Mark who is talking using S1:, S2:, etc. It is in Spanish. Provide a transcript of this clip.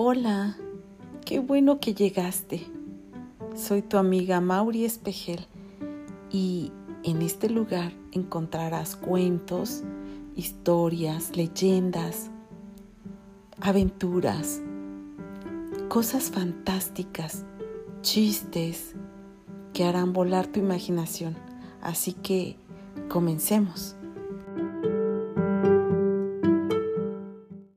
S1: Hola, qué bueno que llegaste. Soy tu amiga Mauri Espejel y en este lugar encontrarás cuentos, historias, leyendas, aventuras, cosas fantásticas, chistes que harán volar tu imaginación. Así que comencemos.